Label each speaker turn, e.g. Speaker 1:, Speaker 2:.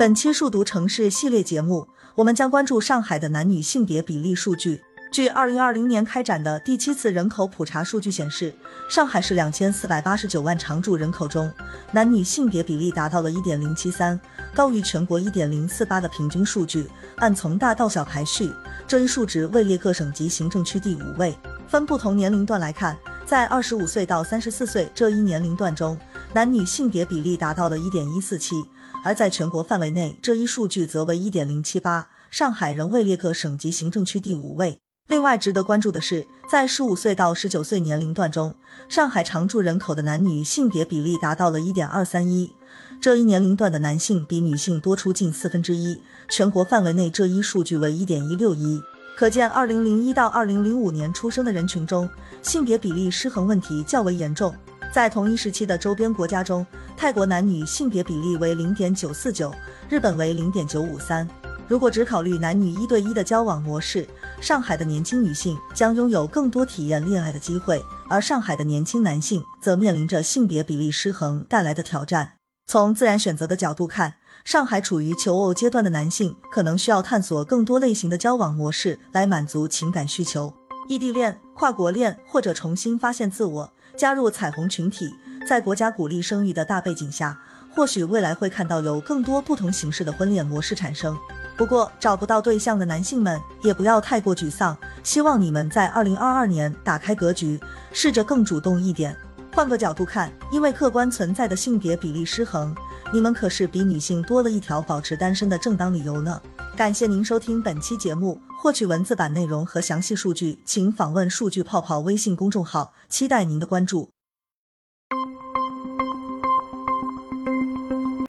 Speaker 1: 本期数独城市系列节目，我们将关注上海的男女性别比例数据。据二零二零年开展的第七次人口普查数据显示，上海市两千四百八十九万常住人口中，男女性别比例达到了一点零七三，高于全国一点零四八的平均数据。按从大到小排序，这一数值位列各省级行政区第五位。分不同年龄段来看，在二十五岁到三十四岁这一年龄段中，男女性别比例达到了一点一四七，而在全国范围内，这一数据则为一点零七八。上海仍位列各省级行政区第五位。另外值得关注的是，在十五岁到十九岁年龄段中，上海常住人口的男女性别比例达到了一点二三一，这一年龄段的男性比女性多出近四分之一。全国范围内这一数据为一点一六一，可见二零零一到二零零五年出生的人群中，性别比例失衡问题较为严重。在同一时期的周边国家中，泰国男女性别比例为零点九四九，日本为零点九五三。如果只考虑男女一对一的交往模式，上海的年轻女性将拥有更多体验恋爱的机会，而上海的年轻男性则面临着性别比例失衡带来的挑战。从自然选择的角度看，上海处于求偶阶段的男性可能需要探索更多类型的交往模式来满足情感需求，异地恋、跨国恋或者重新发现自我，加入彩虹群体。在国家鼓励生育的大背景下，或许未来会看到有更多不同形式的婚恋模式产生。不过，找不到对象的男性们也不要太过沮丧。希望你们在二零二二年打开格局，试着更主动一点。换个角度看，因为客观存在的性别比例失衡，你们可是比女性多了一条保持单身的正当理由呢。感谢您收听本期节目，获取文字版内容和详细数据，请访问数据泡泡微信公众号，期待您的关注。